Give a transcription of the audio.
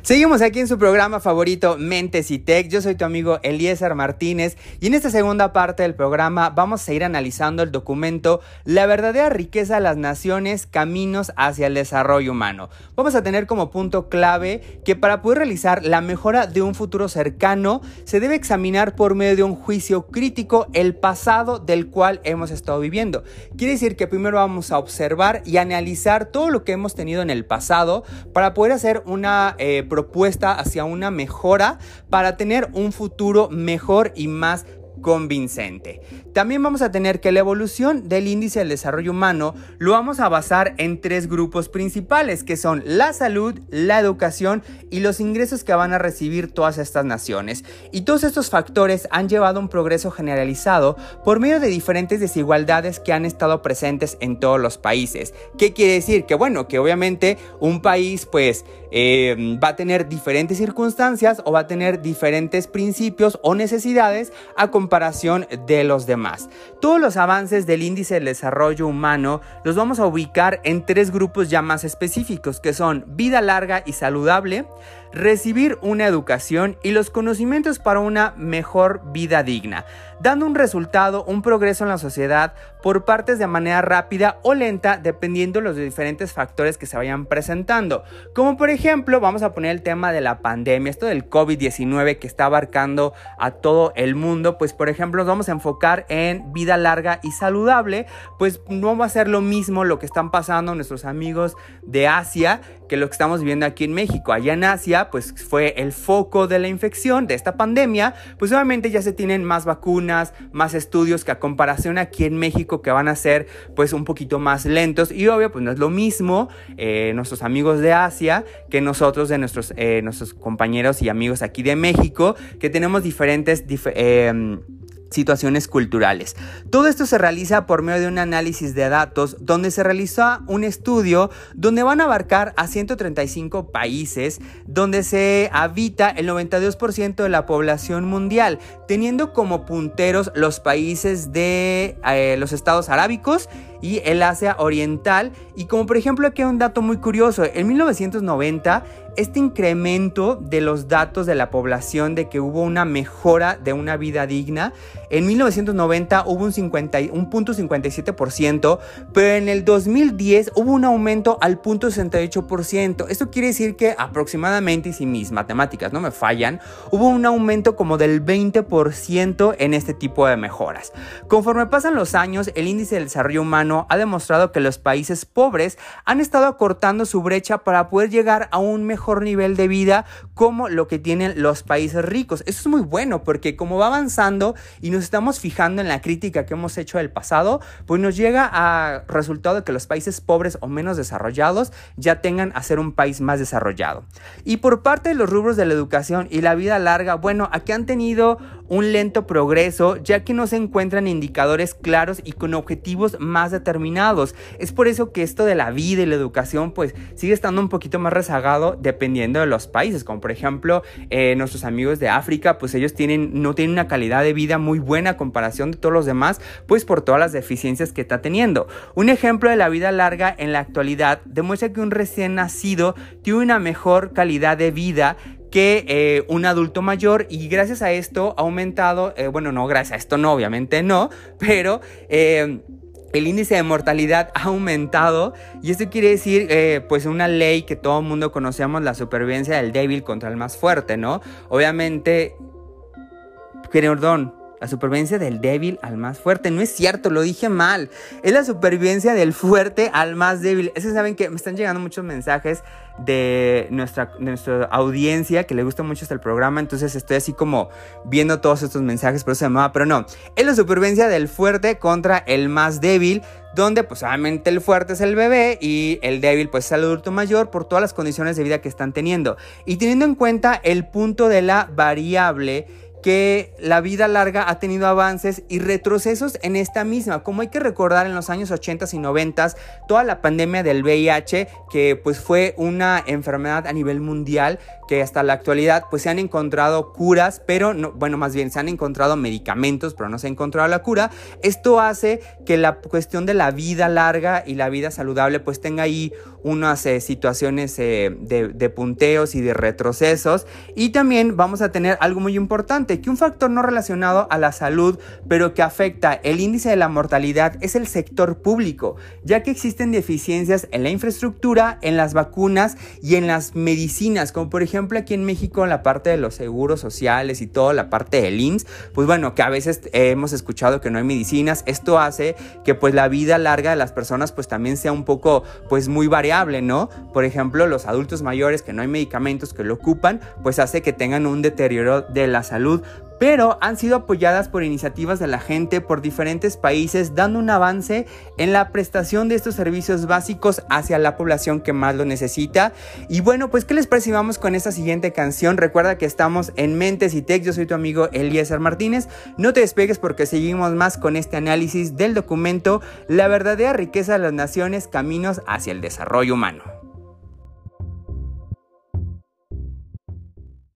Seguimos aquí en su programa favorito Mentes y Tech. Yo soy tu amigo Eliezer Martínez y en esta segunda parte del programa vamos a ir analizando el documento La verdadera riqueza de las naciones, caminos hacia el desarrollo humano. Vamos a tener como punto clave que para poder realizar la mejora de un futuro cercano se debe examinar por medio de un juicio crítico el pasado del cual hemos estado viviendo. Quiere decir que primero vamos a observar y analizar todo lo que hemos tenido en el pasado para poder hacer una eh, propuesta hacia una mejora para tener un futuro mejor y más convincente. También vamos a tener que la evolución del índice del desarrollo humano lo vamos a basar en tres grupos principales, que son la salud, la educación y los ingresos que van a recibir todas estas naciones. Y todos estos factores han llevado a un progreso generalizado por medio de diferentes desigualdades que han estado presentes en todos los países. ¿Qué quiere decir? Que bueno, que obviamente un país pues eh, va a tener diferentes circunstancias o va a tener diferentes principios o necesidades a comparación de los demás. Todos los avances del índice del desarrollo humano los vamos a ubicar en tres grupos ya más específicos, que son vida larga y saludable, recibir una educación y los conocimientos para una mejor vida digna, dando un resultado, un progreso en la sociedad por partes de manera rápida o lenta dependiendo de los diferentes factores que se vayan presentando. Como por ejemplo, vamos a poner el tema de la pandemia, esto del COVID-19 que está abarcando a todo el mundo, pues por ejemplo nos vamos a enfocar en vida larga y saludable, pues no va a ser lo mismo lo que están pasando nuestros amigos de Asia que lo que estamos viviendo aquí en México. Allá en Asia, pues fue el foco de la infección, de esta pandemia, pues obviamente ya se tienen más vacunas, más estudios que a comparación aquí en México que van a ser pues un poquito más lentos y obvio pues no es lo mismo eh, nuestros amigos de Asia que nosotros de nuestros, eh, nuestros compañeros y amigos aquí de México que tenemos diferentes... Em, situaciones culturales. Todo esto se realiza por medio de un análisis de datos donde se realizó un estudio donde van a abarcar a 135 países donde se habita el 92% de la población mundial, teniendo como punteros los países de eh, los estados arábicos y el Asia Oriental. Y como por ejemplo aquí hay un dato muy curioso, en 1990 este incremento de los datos de la población de que hubo una mejora de una vida digna, en 1990 hubo un, 50, un punto 57%, pero en el 2010 hubo un aumento al punto 68%. Esto quiere decir que aproximadamente, si mis matemáticas no me fallan, hubo un aumento como del 20% en este tipo de mejoras. Conforme pasan los años, el índice del desarrollo humano ha demostrado que los países pobres han estado acortando su brecha para poder llegar a un mejor nivel de vida como lo que tienen los países ricos. Eso es muy bueno porque como va avanzando y nos estamos fijando en la crítica que hemos hecho del pasado, pues nos llega a resultado de que los países pobres o menos desarrollados ya tengan a ser un país más desarrollado. Y por parte de los rubros de la educación y la vida larga, bueno, aquí han tenido un lento progreso ya que no se encuentran indicadores claros y con objetivos más determinados. Es por eso que esto de la vida y la educación pues sigue estando un poquito más rezagado dependiendo de los países, como por ejemplo eh, nuestros amigos de África pues ellos tienen, no tienen una calidad de vida muy buena a comparación de todos los demás pues por todas las deficiencias que está teniendo. Un ejemplo de la vida larga en la actualidad demuestra que un recién nacido tiene una mejor calidad de vida que eh, un adulto mayor y gracias a esto ha aumentado, eh, bueno, no, gracias a esto no, obviamente no, pero el índice de mortalidad ha aumentado y esto quiere decir eh, pues una ley que todo el mundo conocemos, la supervivencia del débil contra el más fuerte, ¿no? Obviamente, perdón, la supervivencia del débil al más fuerte. No es cierto, lo dije mal. Es la supervivencia del fuerte al más débil. Es que saben que me están llegando muchos mensajes de nuestra, nuestra audiencia que le gusta mucho este programa. Entonces estoy así como viendo todos estos mensajes, por se llamaba. Pero no, es la supervivencia del fuerte contra el más débil. Donde pues obviamente el fuerte es el bebé y el débil pues es el adulto mayor por todas las condiciones de vida que están teniendo. Y teniendo en cuenta el punto de la variable que la vida larga ha tenido avances y retrocesos en esta misma. Como hay que recordar en los años 80 y 90 toda la pandemia del VIH, que pues fue una enfermedad a nivel mundial que hasta la actualidad pues se han encontrado curas, pero no, bueno, más bien se han encontrado medicamentos, pero no se ha encontrado la cura. Esto hace que la cuestión de la vida larga y la vida saludable pues tenga ahí unas eh, situaciones eh, de, de punteos y de retrocesos. Y también vamos a tener algo muy importante, que un factor no relacionado a la salud, pero que afecta el índice de la mortalidad es el sector público, ya que existen deficiencias en la infraestructura, en las vacunas y en las medicinas, como por ejemplo aquí en México en la parte de los seguros sociales y toda la parte del IMSS, pues bueno, que a veces hemos escuchado que no hay medicinas, esto hace que pues la vida larga de las personas pues también sea un poco pues muy variable, ¿no? Por ejemplo, los adultos mayores que no hay medicamentos que lo ocupan, pues hace que tengan un deterioro de la pero han sido apoyadas por iniciativas de la gente por diferentes países, dando un avance en la prestación de estos servicios básicos hacia la población que más lo necesita. Y bueno, pues ¿qué les parece con esta siguiente canción? Recuerda que estamos en Mentes y Tech, yo soy tu amigo Eliezer Martínez. No te despegues porque seguimos más con este análisis del documento La verdadera riqueza de las naciones, caminos hacia el desarrollo humano.